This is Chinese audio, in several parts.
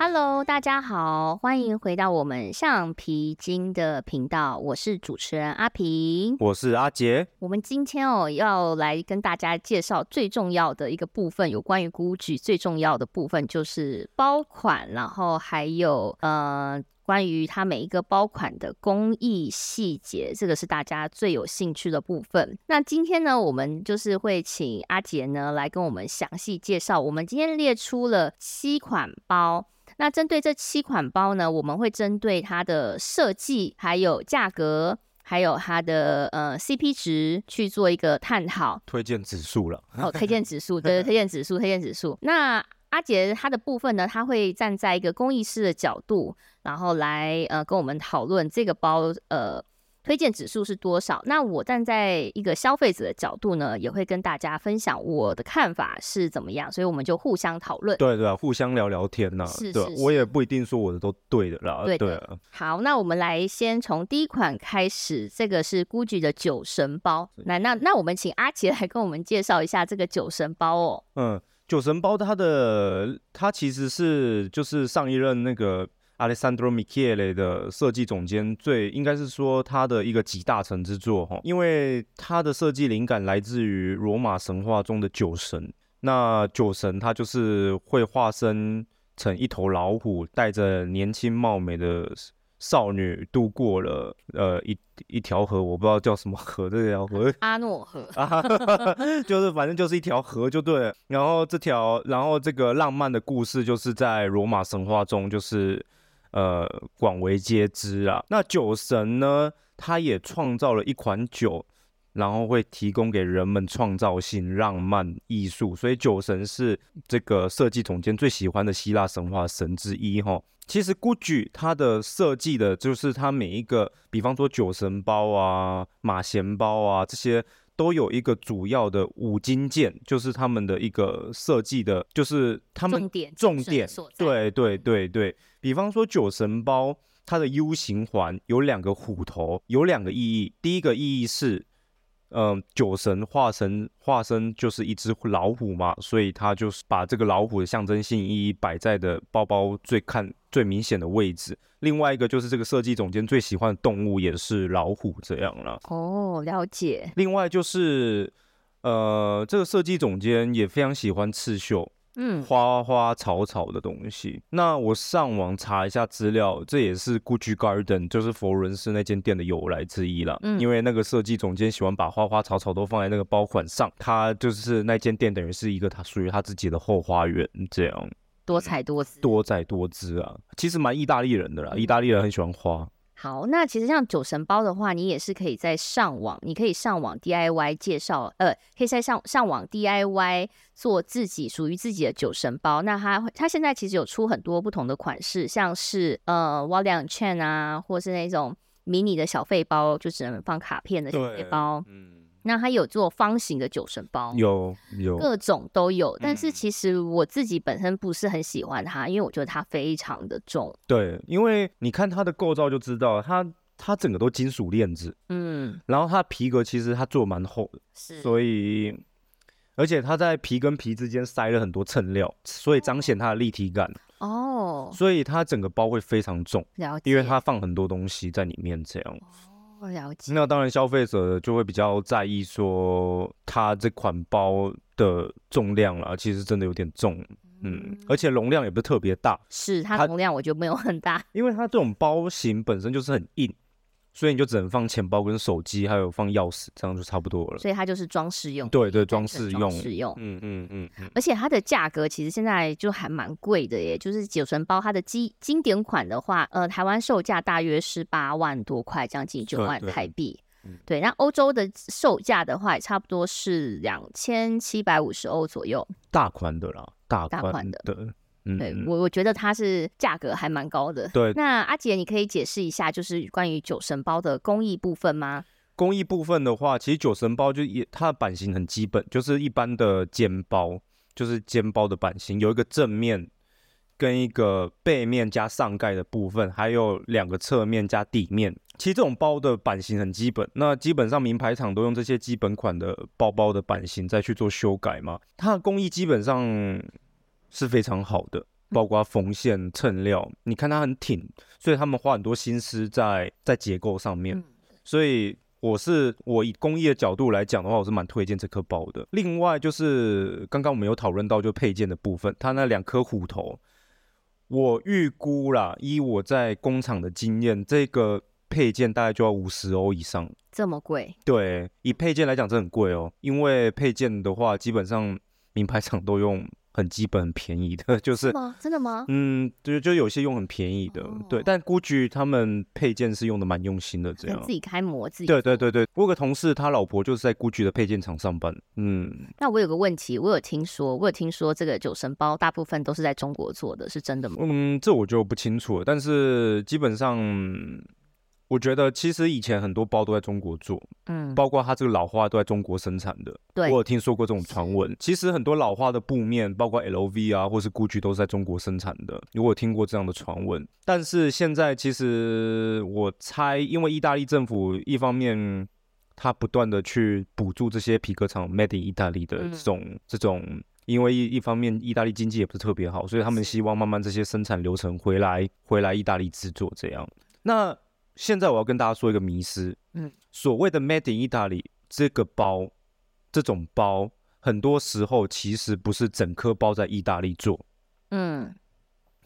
Hello，大家好，欢迎回到我们橡皮筋的频道，我是主持人阿平，我是阿杰。我们今天哦要来跟大家介绍最重要的一个部分，有关于 GUCCI 最重要的部分就是包款，然后还有呃关于它每一个包款的工艺细节，这个是大家最有兴趣的部分。那今天呢，我们就是会请阿杰呢来跟我们详细介绍。我们今天列出了七款包。那针对这七款包呢，我们会针对它的设计、还有价格、还有它的呃 CP 值去做一个探讨。推荐指数了哦，推荐指数对，推荐指数，推荐指数。那阿杰他的部分呢，他会站在一个公益师的角度，然后来呃跟我们讨论这个包呃。推荐指数是多少？那我站在一个消费者的角度呢，也会跟大家分享我的看法是怎么样，所以我们就互相讨论。对对啊，互相聊聊天呐。是是，我也不一定说我的都对的啦。对对。好，那我们来先从第一款开始，这个是 GUCCI 的酒神包。那那那我们请阿杰来跟我们介绍一下这个酒神包哦。嗯，酒神包它的它其实是就是上一任那个。Alessandro Michele 的设计总监最应该是说他的一个集大成之作哈，因为他的设计灵感来自于罗马神话中的酒神。那酒神他就是会化身成一头老虎，带着年轻貌美的少女度过了呃一一条河，我不知道叫什么河，这条河阿诺河，就是反正就是一条河就对了。然后这条，然后这个浪漫的故事就是在罗马神话中就是。呃，广为皆知啊。那酒神呢，他也创造了一款酒，然后会提供给人们创造性、浪漫、艺术。所以酒神是这个设计总监最喜欢的希腊神话神之一哈。其实 GUCCI 它的设计的就是它每一个，比方说酒神包啊、马衔包啊这些。都有一个主要的五金件，就是他们的一个设计的，就是他们重点重点。对对对对，比方说酒神包，它的 U 型环有两个虎头，有两个意义。第一个意义是。嗯，酒神化身化身就是一只老虎嘛，所以他就是把这个老虎的象征性意义摆在的包包最看最明显的位置。另外一个就是这个设计总监最喜欢的动物也是老虎这样了。哦，了解。另外就是，呃，这个设计总监也非常喜欢刺绣。嗯，花花草草的东西。那我上网查一下资料，这也是 Gucci Garden，就是佛伦斯那间店的由来之一了。嗯，因为那个设计总监喜欢把花花草草都放在那个包款上，他就是那间店等于是一个他属于他自己的后花园，这样多彩多姿，多彩多姿啊。其实蛮意大利人的啦，意大利人很喜欢花。好，那其实像酒神包的话，你也是可以在上网，你可以上网 DIY 介绍，呃，可以在上上网 DIY 做自己属于自己的酒神包。那它它现在其实有出很多不同的款式，像是呃 w a l l e n Chain 啊，或是那种迷你的小费包，就只能放卡片的小费包。嗯。那它有做方形的酒神包，有有各种都有，但是其实我自己本身不是很喜欢它，因为我觉得它非常的重。对，因为你看它的构造就知道，它它整个都金属链子，嗯，然后它皮革其实它做蛮厚的，是，所以而且它在皮跟皮之间塞了很多衬料，所以彰显它的立体感。哦，所以它整个包会非常重，因为它放很多东西在里面，这样。了解。那当然，消费者就会比较在意说，它这款包的重量了，其实真的有点重，嗯，而且容量也不是特别大。是它容量我觉得没有很大，因为它这种包型本身就是很硬。所以你就只能放钱包跟手机，还有放钥匙，这样就差不多了。所以它就是装饰用。对对，装饰用。装饰用。嗯嗯嗯。而且它的价格其实现在就还蛮贵的耶，就是九成包它的经经典款的话，呃，台湾售价大约是八万多块，将近九万台币。对，那欧洲的售价的话，也差不多是两千七百五十欧左右。大款的啦，大款的。对我，我觉得它是价格还蛮高的。对，那阿杰，你可以解释一下，就是关于酒神包的工艺部分吗？工艺部分的话，其实酒神包就也它的版型很基本，就是一般的肩包，就是肩包的版型，有一个正面跟一个背面加上盖的部分，还有两个侧面加底面。其实这种包的版型很基本，那基本上名牌厂都用这些基本款的包包的版型再去做修改嘛。它的工艺基本上。是非常好的，包括缝线、衬料，你看它很挺，所以他们花很多心思在在结构上面。嗯所以我是我以工艺的角度来讲的话，我是蛮推荐这颗包的。另外就是刚刚我们有讨论到就配件的部分，它那两颗虎头，我预估啦，依我在工厂的经验，这个配件大概就要五十欧以上。这么贵，对，以配件来讲，这很贵哦，因为配件的话，基本上名牌厂都用很基本、很便宜的，就是吗？真的吗？嗯，就就有些用很便宜的，对哦。但 GUCCI 他们配件是用的蛮用心的，这样自。己开模自己。对对对对，我有个同事，他老婆就是在 GUCCI 的配件厂上班。嗯，那我有个问题，我有听说，我有听说这个酒神包大部分都是在中国做的，是真的吗？嗯，这我就不清楚了。但是基本上，我觉得其实以前很多包都在中国做，嗯，包括它这个老花都在中国生产的。对我有听说过这种传闻。其实很多老花的布面，包括 LV 啊，或是 GUCCI 都是在中国生产的。我有听过这样的传闻。但是现在其实我猜，因为意大利政府一方面他不断的去补助这些皮革厂 made in 意大利的嗯这种、这种。因为一一方面，意大利经济也不是特别好，所以他们希望慢慢这些生产流程回来，回来意大利制作这样。那现在我要跟大家说一个迷思，嗯，所谓的 Made in 意大利这个包，这种包，很多时候其实不是整颗包在意大利做。嗯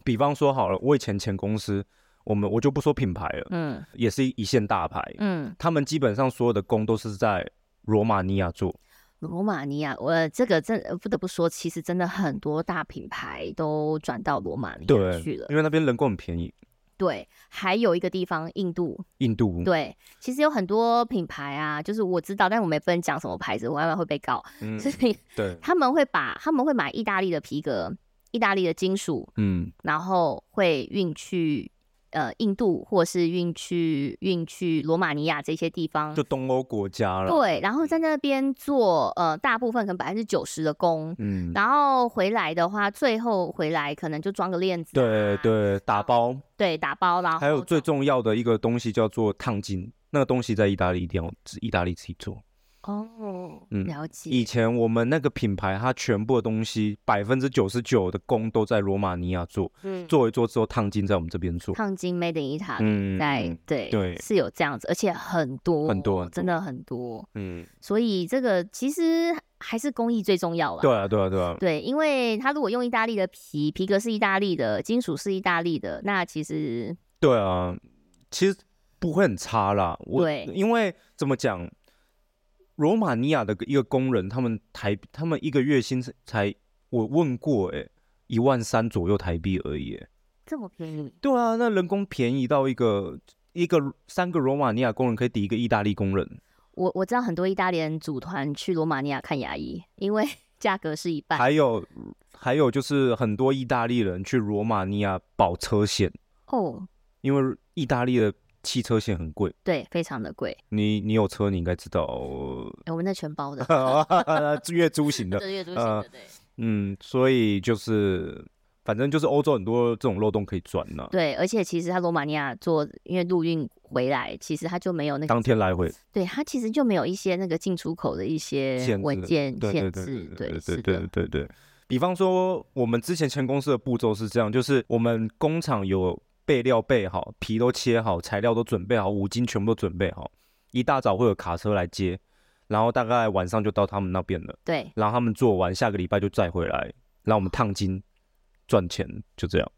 比方说好了，我以前前公司，我们我就不说品牌了，嗯也是一线大牌，嗯，他们基本上所有的工都是在罗马尼亚做。罗马尼亚，我这个真不得不说，其实真的很多大品牌都转到罗马尼亚去了，。因为那边人工很便宜。对，还有一个地方，印度，印度，对，其实有很多品牌啊，就是我知道，但我们也不能讲什么牌子，我要不然会被告。嗯，所以对，他们会把他们会买意大利的皮革、意大利的金属，嗯，然后会运去呃印度，或是运去运去罗马尼亚这些地方就。东欧国家了。对，然后在那边做呃大部分可能百分之九十的工，嗯，然后回来的话，最后回来可能就装个链子、啊，对对，打包，对，打包，然后还有最重要的一个东西叫做烫金，那个东西在意大利一定要自意大利自己做。哦，嗯了解，以前我们那个品牌，它全部的东西百分之九十九的工都在罗马尼亚做，嗯，做一做之后烫金在我们这边做。烫金 Made in Italy，、嗯，在嗯对对是有这样子，而且很多很多真的很多，嗯，所以这个其实还是工艺最重要了。对啊，对啊，对啊，对，因为他如果用意大利的皮，皮革是意大利的，金属是意大利的，那其实对啊，其实不会很差啦。我对因为怎么讲，罗马尼亚的一个工人，他们台他们一个月薪才我问过、欸，一万三左右台币而已、欸。这么便宜。对啊，那人工便宜到一个一个三个罗马尼亚工人可以抵一个意大利工人，我我知道很多意大利人组团去罗马尼亚看牙医，因为价格是一半。还有还有就是很多意大利人去罗马尼亚保车险，哦，因为意大利的汽车险很贵。对，非常的贵。你你有车，你应该知道，哎我们那全包的，月 租型的，月租型呃的，对嗯，所以就是反正就是欧洲很多这种漏洞可以钻呐、对，而且其实他罗马尼亚做，因为陆运回来，其实他就没有那个当天来回对，他其实就没有一些那个进出口的一些文件限制，对对对，对对，对对。比方说，我们之前签公司的步骤是这样，就是我们工厂有备料备好，皮都切好，材料都准备好，五金全部都准备好，一大早会有卡车来接，然后大概晚上就到他们那边了，对，然后他们做完，下个礼拜就再回来，让我们烫金赚钱，就这样。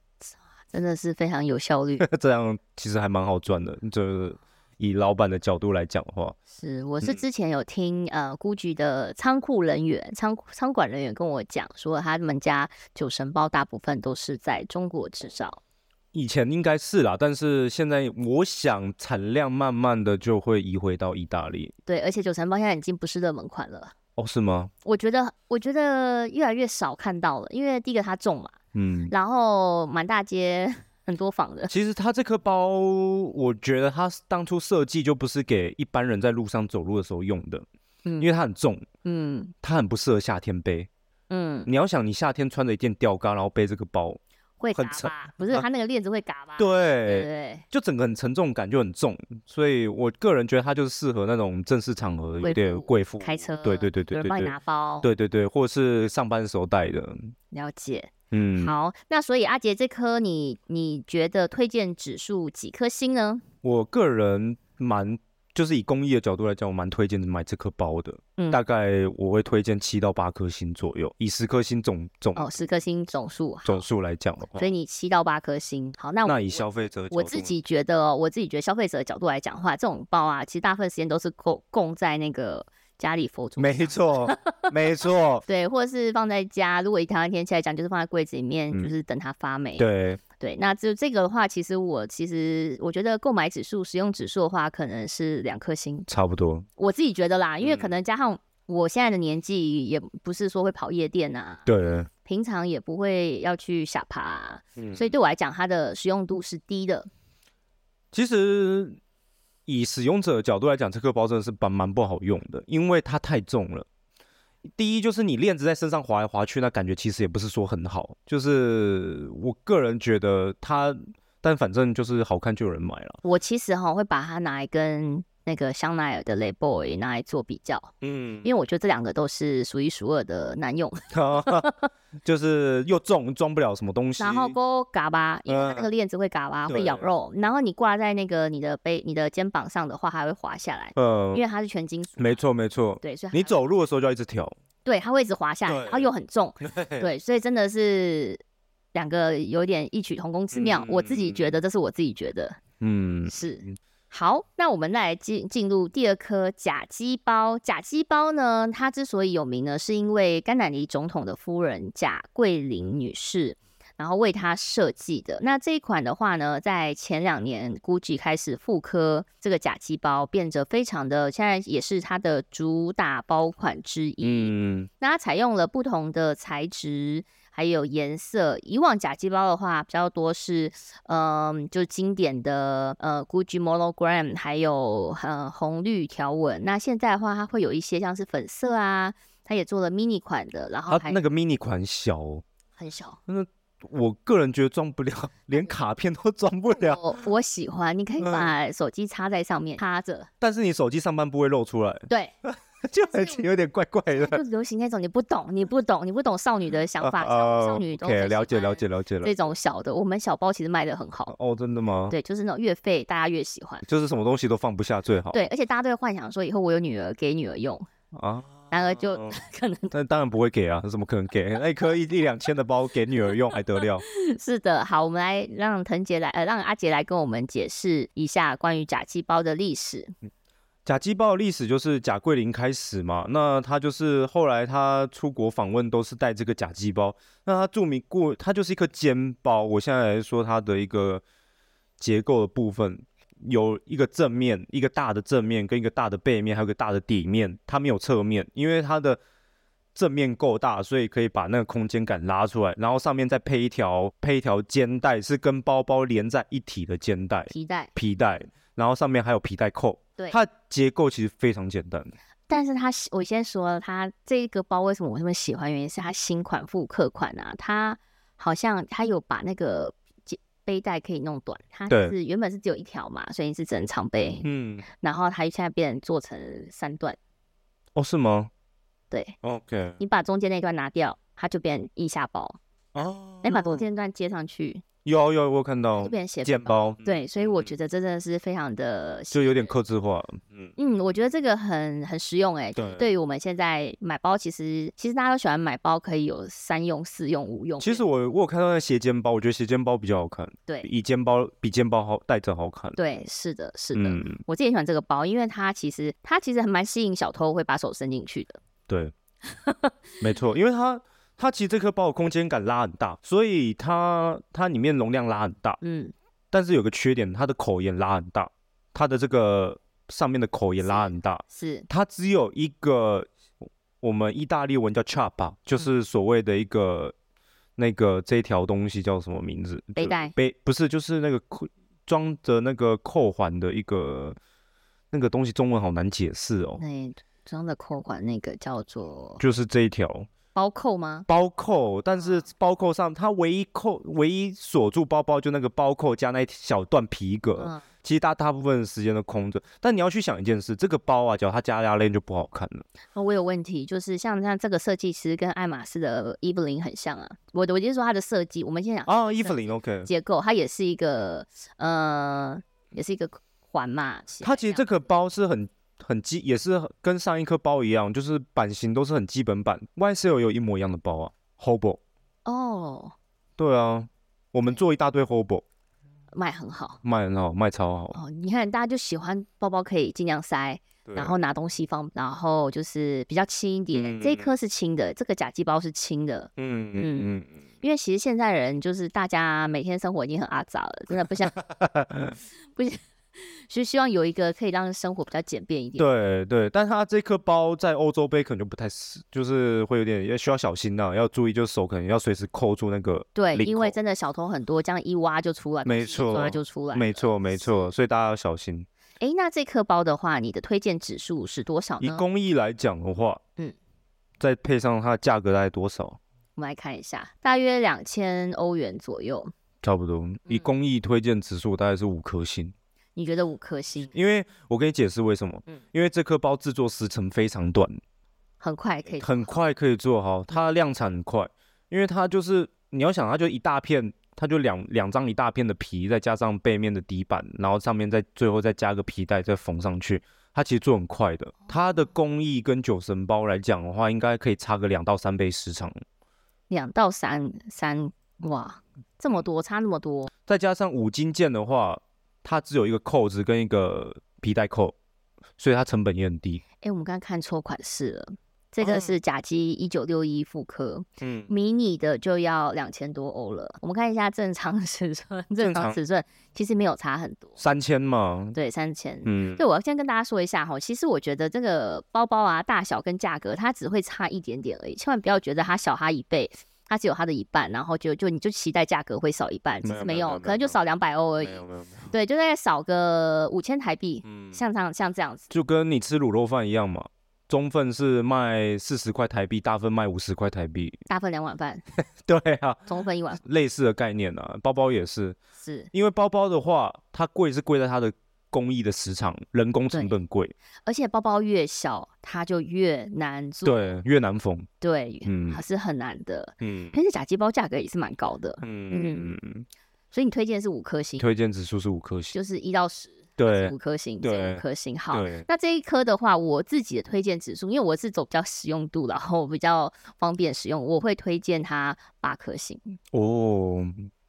真的是非常有效率。这样其实还蛮好赚的，就是以老板的角度来讲的话，是，我是嗯之前有听呃估局的仓库人员、仓仓管人员跟我讲说，他们家酒神包大部分都是在中国制造。以前应该是啦，但是现在我想产量慢慢的就会移回到意大利。对，而且九层包现在已经不是热门款了。哦，是吗？我觉得，我觉得越来越少看到了，因为第一个它重嘛，嗯，然后满大街很多仿的，其实它这颗包，我觉得它当初设计就不是给一般人在路上走路的时候用的，嗯因为它很重，嗯它很不适合夏天背。嗯，你要想，你夏天穿着一件吊嘎，然后背这个包，会很沉嘎吧？不是，啊它那个链子会嘎吧？对对对，对。就整个很沉重感就很重，所以我个人觉得它就是适合那种正式场合有点贵妇开车，对对对有人帮你对对对拿包，对对对，或者是上班时候带的，了解。嗯，好，那所以阿杰这颗你你觉得推荐指数几颗星呢？我个人蛮就是以工艺的角度来讲，我蛮推荐买这颗包的。嗯大概我会推荐七到八颗星左右，以十颗星总总、哦，十颗星总数，总数来讲的话所，以你七到八颗星。好，那那以消费者我自己觉得、哦，我自己觉得消费者的角度来讲的话，这种包啊，其实大部分时间都是供供在那个家里佛祖没错，没错，对，或者是放在家。如果以台湾天气来讲，就是放在柜子里面，嗯就是等它发霉。对，对，那就这个的话，其实我其实我觉得购买指数、使用指数的话，可能是两颗星。差不多，我自己觉得啦，因为可嗯能加上我现在的年纪，也不是说会跑夜店啊，对，平常也不会要去下爬啊、嗯所以对我来讲，它的使用度是低的。其实以使用者的角度来讲，这个包真的是蛮蛮不好用的，因为它太重了。第一就是你链子在身上滑来滑去，那感觉其实也不是说很好。就是我个人觉得它，但反正就是好看就有人买了。我其实哈会把它拿来跟那个香奈儿的雷 boy 拿来做比较，嗯，因为我觉得这两个都是数一数二的难用。就是又重，装不了什么东西。然后勾嘎巴，因为它那个嗯链子会嘎巴，会咬肉。然后你挂在那个你的背、你的肩膀上的话，还会滑下来，嗯因，为它是全金属。没错没错。对，所以你走路的时候就要一直调。对它会一直滑下来，对然后又很重。对，所以真的是两个有点异曲同工之妙。我自己觉得，这是我自己觉得嗯，是嗯。好，那我们再来进进入第二颗假鸡包。假鸡包呢，它之所以有名呢，是因为甘乃迪总统的夫人贾桂林女士，然后为它设计的。那这一款的话呢，在前两年 GUCCI 开始复刻这个假鸡包，变得非常的，现在也是它的主打包款之一。嗯，那它采用了不同的材质，还有颜色。以往假鸡包的话，比较多是，嗯、就是经典的呃 Gucci monogram，还有呃红绿条纹。那现在的话，它会有一些像是粉色啊，它也做了 mini 款的，然后还它那个 mini 款小哦，很小。那我个人觉得装不了，连卡片都装不 了。我我喜欢，你可以嗯把手机插在上面，插着。但是你手机上半部会露出来，对，就很有点怪怪的。就流行那种你不懂，你不懂，你不懂少女的想法，少少女都了解了解了解了这。种小的，我们小包其实卖的很好。哦，真的吗？对，就是那种越废大家越喜欢。就是什么东西都放不下最好。对，而且大家都会幻想说以后我有女儿给女儿用，啊，然而就 可能但当然不会给啊，怎么可能给？那一颗一一两千的包给女儿用还得了？是的。好，我们来让腾杰来，呃，让阿杰来跟我们解释一下关于假气包的历史。假鸡包的历史就是贾桂林开始嘛，那他就是后来他出国访问都是带这个假鸡包，那他著名过，它就是一颗肩包。我现在来说它的一个结构的部分，有一个正面，一个大的正面跟一个大的背面，还有一个大的底面，它没有侧面，因为它的正面够大，所以可以把那个空间感拉出来，然后上面再配一条配一条肩带，是跟包包连在一起的肩带皮带，皮带，然后上面还有皮带扣。对。它结构其实非常简单。但是它我先说了它这个包为什么我这么喜欢，原因是它新款复刻款啊，它好像它有把那个肩背带可以弄短，它对。是原本是只有一条嘛，所以是只能长背，嗯，然后它现在变成做成三段，哦，是吗？对？OK，你把中间那段拿掉，它就变腋下包，哦你把中。间段接上去，有有我有看到就变成斜肩包，对，所以我觉得真的是非常的就有点克制化。嗯，嗯，我觉得这个很很实用哎、对对于我们现在买包，其实其实大家都喜欢买包，可以有三用、四用、五用。其实我我有看到那斜肩包，我觉得斜肩包比较好看，对以肩包比肩包好带着好看。对，是的，是的，嗯，我自己也喜欢这个包，因为它其实它其实还蛮吸引小偷会把手伸进去的。对，没错，因为它它其实这颗包的空间感拉很大，所以它它里面容量拉很大，嗯，但是有个缺点，它的口也拉很大，它的这个上面的口也拉很大，是它只有一个我们意大利文叫 chapa，就是所谓的一个、那个这一条东西叫什么名字？背带。背不是，就是那个扣装着那个扣环的一个那个东西，中文好难解释哦。那装的扣环那个叫做就是这一条包扣吗？包扣，但是包扣上它唯一扣唯一锁住包包就那个包扣加那一小段皮革，嗯，其实大大部分的时间都空着。但你要去想一件事，这个包啊，只要它加拉链就不好看了。哦，我有问题，就是像像这个设计师跟爱马仕的伊芙琳很像啊。我我就是说它的设计，我们先讲啊，伊芙琳 OK 结构，它也是一个呃，也是一个环嘛。它其实这个包是很很基，也是跟上一颗包一样，就是版型都是很基本版。YSL 有一模一样的包啊，Hobo。哦，对啊，我们做一大堆 Hobo。卖很好，卖很好，卖超好。哦，你看大家就喜欢包包可以尽量塞，然后拿东西放，然后就是比较轻一点。这一颗是轻的，这个假鸡包是轻的。嗯嗯嗯嗯。因为其实现在人就是大家每天生活已经很阿杂了，真的不像 不像。所以希望有一个可以让生活比较简便一点。对对，但它这颗包在欧洲杯可能就不太适，就是会有点要需要小心呐，要注意，就是手可能要随时扣住那个。对，因为真的小偷很多，这样一挖就出来，没错，就出来，没错没错，所以大家要小心。哎，那这颗包的话，你的推荐指数是多少呢？以工艺来讲的话，嗯，再配上它的价格大概多少？我们来看一下，大约两千欧元左右，差不多。以工艺推荐指数大概是五颗星。你觉得五颗星？因为我跟你解释为什么。嗯，因为这颗包制作时程非常短，很快可以，很快可以做好，它量产很快。因为它就是你要想，它就一大片，它就两两张一大片的皮，再加上背面的底板，然后上面再最后再加个皮带，再缝上去。它其实做很快的。它的工艺跟九神包来讲的话，应该可以差个两到三倍时长。两到三三哇，这么多，差那么多。再加上五金件的话。它只有一个扣子跟一个皮带扣，所以它成本也很低。哎，我们刚刚看错款式了，这个是甲基一九六一复刻，嗯，迷你的就要两千多欧了。我们看一下正常尺寸，正常尺寸其实没有差很多，三千嘛，对，三千。嗯，对，我要先跟大家说一下哈，其实我觉得这个包包啊，大小跟价格它只会差一点点而已，千万不要觉得它小它一倍。它只有它的一半，然后就就你就期待价格会少一半，其实没有，可能就少两百欧而已。没有没有对，就大概少个五千台币，像这样像这样子。就跟你吃卤肉饭一样嘛，中份是卖四十块台币，大份卖五十块台币。大份两碗饭。对啊，中份一碗。类似的概念啊，包包也是。是。因为包包的话，它贵是贵在它的。工艺的时长，人工成本贵，而且包包越小，它就越难做，对，越难缝，对，嗯，还是很难的，嗯，但是假机包价格也是蛮高的，嗯嗯，所以你推荐是五颗星，推荐指数是五颗星，就是一到十，对，五颗星，对，五颗星，好，那这一颗的话，我自己的推荐指数，因为我是走比较实用度，然后比较方便使用，我会推荐它八颗星，哦。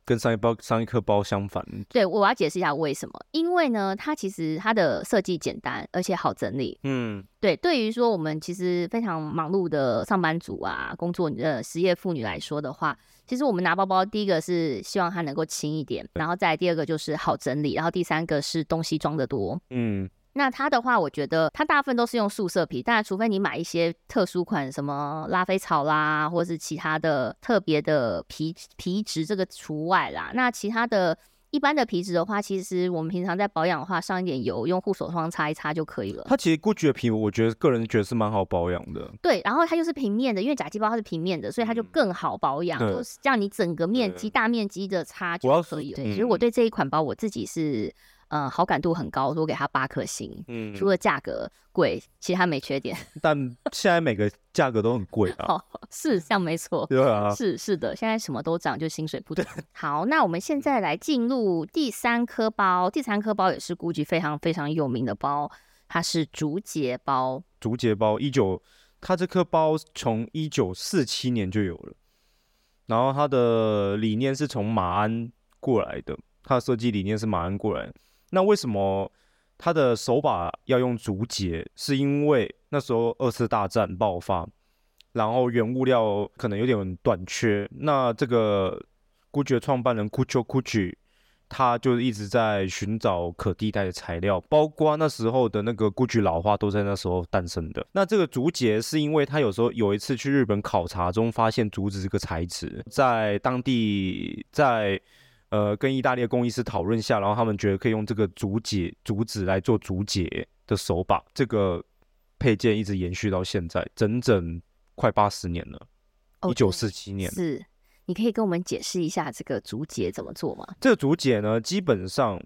跟上一包上一颗包相反，对我要解释一下为什么？因为呢，它其实它的设计简单，而且好整理。嗯，对，对于说我们其实非常忙碌的上班族啊，工作呃失业妇女来说的话，其实我们拿包包，第一个是希望它能够轻一点，然后再第二个就是好整理，然后第三个是东西装的多。嗯。那它的话，我觉得它大部分都是用素色皮，当然除非你买一些特殊款，什么拉菲草啦，或者是其他的特别的皮皮质，这个除外啦。那其他的一般的皮质的话，其实我们平常在保养的话，上一点油，用护手霜擦一擦就可以了。它其实 GUCCI 的皮，我觉得个人觉得是蛮好保养的。对，然后它又是平面的，因为假肌包它是平面的，所以它就更好保养，就是让你整个面积大面积的擦就可以了。对，其实我对这一款包我自己是。嗯，好感度很高，我给他八颗星。嗯，除了价格贵，其他没缺点。但现在每个价格都很贵啊。是这样没错。对啊。是是的，现在什么都涨，就薪水不涨。好，那我们现在来进入第三颗包。第三颗包也是估计非常非常有名的包，它是竹节包。竹节包一九，它这颗包从一九四七年就有了，然后它的理念是从马鞍过来的，它的设计理念是马鞍过来。那为什么它的手把要用竹节？是因为那时候二次大战爆发，然后原物料可能有点短缺。那这个 GUCCI 的创办人 Guccio Gucci，他就一直在寻找可替代的材料，包括那时候的那个 GUCCI 老花都在那时候诞生的。那这个竹节是因为他有时候有一次去日本考察中发现竹子这个材质在当地在。呃，跟意大利的工艺师讨论下，然后他们觉得可以用这个竹节竹子来做竹节的手把，这个配件一直延续到现在，整整快八十年了。一九四七年。是，你可以跟我们解释一下这个竹节怎么做吗？这个竹节呢，基本上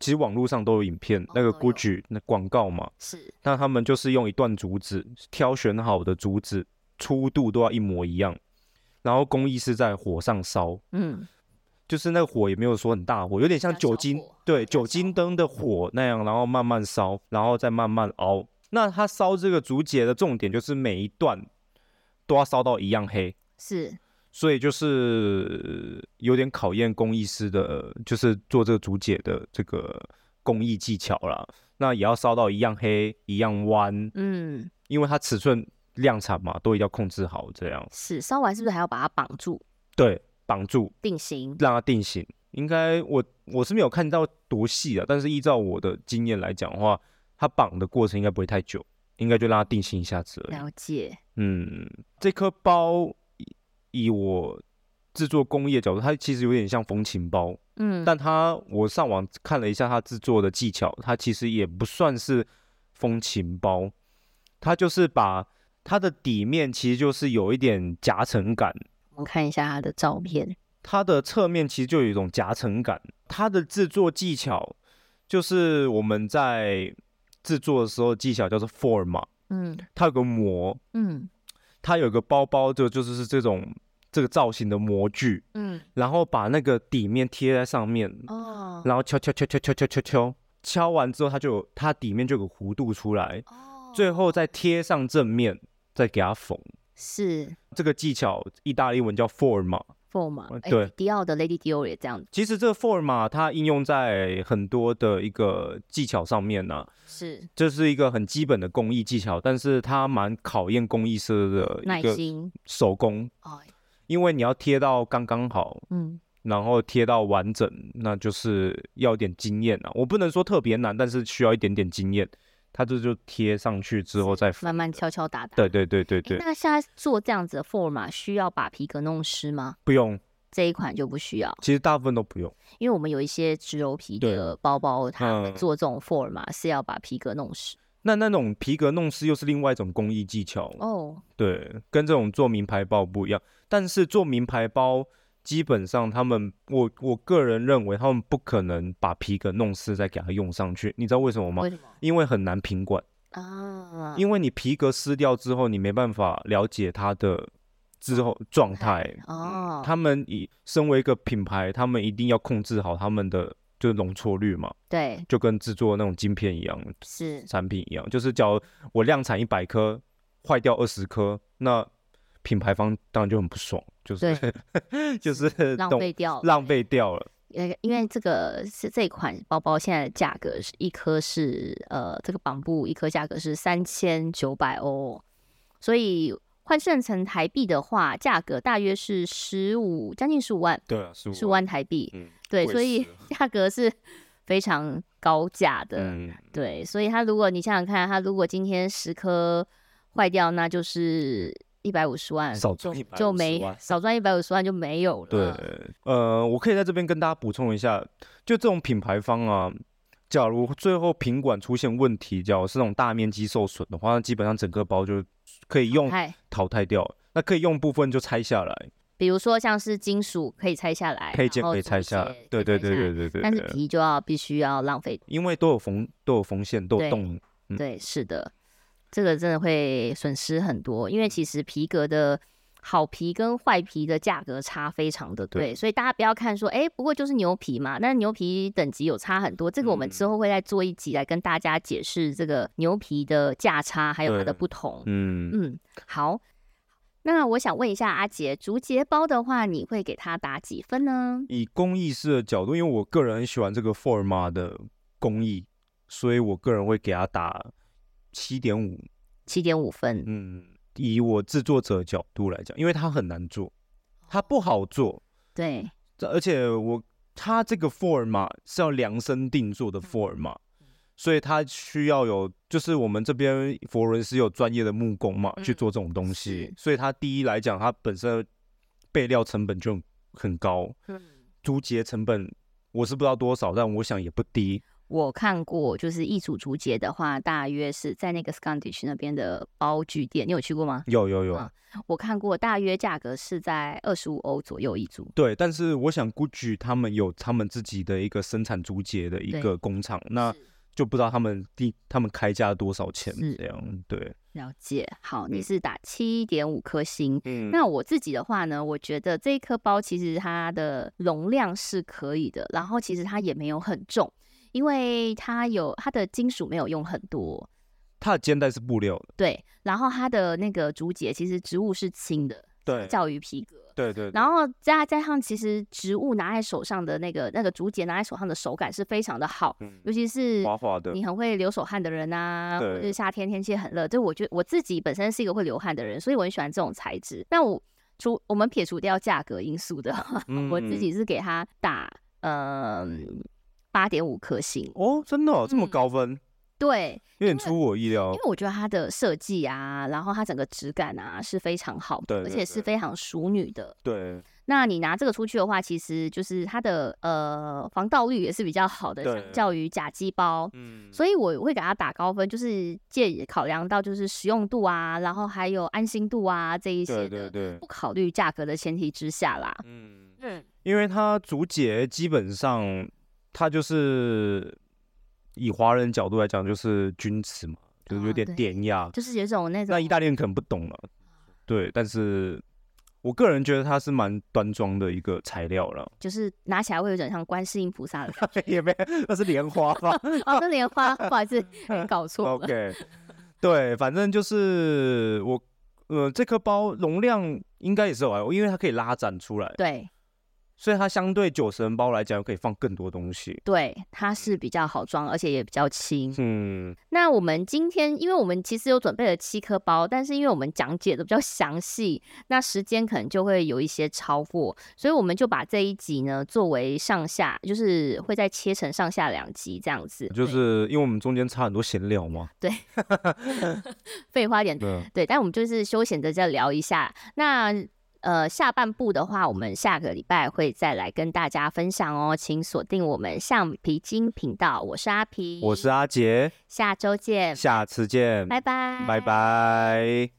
其实网络上都有影片，那个 Gucci 那广告嘛，是那他们就是用一段竹子挑选好的竹子，粗度都要一模一样，然后工艺是在火上烧，嗯就是那个火也没有说很大火，有点像酒精对酒精灯的火那样，然后慢慢烧，然后再慢慢熬。那它烧这个竹节的重点就是每一段都要烧到一样黑，是。所以就是有点考验工艺师的，就是做这个竹节的这个工艺技巧啦。那也要烧到一样黑、一样弯，嗯。因为它尺寸量产嘛，都一定要控制好，这样。是烧完是不是还要把它绑住？对绑住，定型？让它定型。应该我我是没有看到多细啊，但是依照我的经验来讲的话，它绑的过程应该不会太久，应该就让它定型一下子而已。了解，嗯，这颗包以以我制作工艺的角度，它其实有点像风琴包，嗯，但它我上网看了一下它制作的技巧，它其实也不算是风琴包，它就是把它的底面其实就是有一点夹层感，我看一下他的照片，它的侧面其实就有一种夹层感。它的制作技巧就是我们在制作的时候技巧叫做 form 嘛，嗯它有个模，嗯它有个包包就就是是这种这个造型的模具，嗯，然后把那个底面贴在上面，哦然后敲敲敲敲敲敲敲敲，敲完之后它就有它底面就有个弧度出来，哦，最后再贴上正面，再给它缝。是。这个技巧意大利文叫 forma。form 哎对。迪奥的 Lady Dior 也这样，其实这个 forma 它应用在很多的一个技巧上面呢、是。这是一个很基本的工艺技巧，但是它蛮考验工艺师的耐心，手工，哦，因为你要贴到刚刚好，嗯。然后贴到完整，那就是要有点经验啊。我不能说特别难，但是需要一点点经验。它这就贴上去之后再慢慢敲敲打打。对对对对诶对，那现在做这样子的 form 需要把皮革弄湿吗？不用，这一款就不需要，其实大部分都不用。因为我们有一些植鞣皮的包包，他们嗯做这种 form 是要把皮革弄湿。那那种皮革弄湿又是另外一种工艺技巧，哦，对，跟这种做名牌包不一样。但是做名牌包，基本上他们，我我个人认为他们不可能把皮革弄湿再给它用上去。你知道为什么吗为？什么因为很难品管，啊？因为你皮革撕掉之后，你没办法了解它的之后状态。哦，他们以身为一个品牌，他们一定要控制好他们的就是容错率嘛，对就跟制作那种晶片一样，是产品一样，就是假如我量产一百颗，坏掉二十颗，那品牌方当然就很不爽，就是 就是浪费掉了浪费掉了。呃，因为这个是这款包包现在的价格是一颗是呃，这个绑布一颗价格是三千九百欧，所以换算成台币的话，价格大约是十五将近十五万，对啊，十十五万台币。嗯，对，所以 价格是非常高价的。嗯，对，所以它如果你想想看，它如果今天十颗坏掉，那就是一百五十万，少就赚150就没万少赚一百五十万就没有了。对，呃，我可以在这边跟大家补充一下，就这种品牌方啊，假如最后品管出现问题，假如是那种大面积受损的话，那基本上整个包就可以用，淘汰掉，那可以用部分就拆下来，比如说像是金属可以拆下来，配件可以拆下来，对对对对对对。但是皮就要必须要浪费。因为都有缝都有缝线，都有洞，嗯对，是的，这个真的会损失很多，因为其实皮革的好皮跟坏皮的价格差非常的对对，所以大家不要看说，哎，不过就是牛皮嘛，那牛皮等级有差很多，这个我们之嗯后会再做一集来跟大家解释这个牛皮的价差还有它的不同。嗯，嗯，好。那我想问一下阿杰，竹节包的话，你会给它打几分呢？以工艺师的角度，因为我个人很喜欢这个 Forma 的工艺，所以我个人会给他打七点五。七点五分。嗯，以我制作者角度来讲，因为它很难做，它不好做，对，这而且我它这个 Forma 是要量身定做的 Forma，所以它需要有，就是我们这边佛罗伦斯有专业的木工嘛，去嗯做这种东西，所以它第一来讲，它本身备料成本就很高，嗯，租节成本我是不知道多少，但我想也不低。我看过，就是一组竹节的话，大约是在那个 Scottish 那边的包具店，你有去过吗？有有有，啊我看过，大约价格是在二十五欧左右一组。对，但是我想 GUCCI 他们有他们自己的一个生产竹节的一个工厂，那就不知道他们第他们开价多少钱是这样，对，了解，好，你嗯是打七点五颗星。嗯那我自己的话呢，我觉得这一颗包其实它的容量是可以的，然后其实它也没有很重，因为它有它的金属没有用很多，它的肩带是布料的，对，然后它的那个竹节其实植物是轻的，对较于皮革。对对，然后加加上，其实植物拿在手上的那个那个竹节拿在手上的手感是非常的好，嗯尤其是滑滑的，你很会流手汗的人啊，或者是夏天天气很热，就我觉得我自己本身是一个会流汗的人，所以我很喜欢这种材质。那我除我们撇除掉价格因素的话，嗯我自己是给它打嗯八点五颗星。哦，真的、哦、这么嗯高分，对，有点出我意料因为。我觉得它的设计啊，然后它整个质感啊是非常好的，而且是非常淑女的。对，那你拿这个出去的话，其实就是它的呃防盗率也是比较好的，相较于假机包。嗯，所以我会给它打高分，就是借考量到就是实用度啊，然后还有安心度啊这一些对的，对对不，考虑价格的前提之下啦。嗯，嗯，因为它竹节基本上它就是以华人角度来讲，就是君子嘛，就是有点典雅。就是有种那种那意大利人可能不懂了，对，但是我个人觉得它是蛮端庄的一个材料了，就是拿起来会有点像观世音菩萨的感觉。也没那是莲花吧 哦，那莲花，不好意思，搞错了。？OK，对，反正就是我呃这颗包容量应该也是有，因为它可以拉展出来，对所以它相对九十人包来讲可以放更多东西。对，它是比较好装，而且也比较轻。嗯，那我们今天，因为我们其实有准备了七颗包，但是因为我们讲解的比较详细，那时间可能就会有一些超过，所以我们就把这一集呢作为上下，就是会再切成上下两集这样子。就是因为我们中间差很多闲聊嘛，对 废话一点，对，对，但我们就是休闲的再聊一下。那呃，下半部的话，我们下个礼拜会再来跟大家分享哦，请锁定我们橡皮筋频道。我是阿皮，我是阿杰，下周见，下次见，拜拜，拜拜。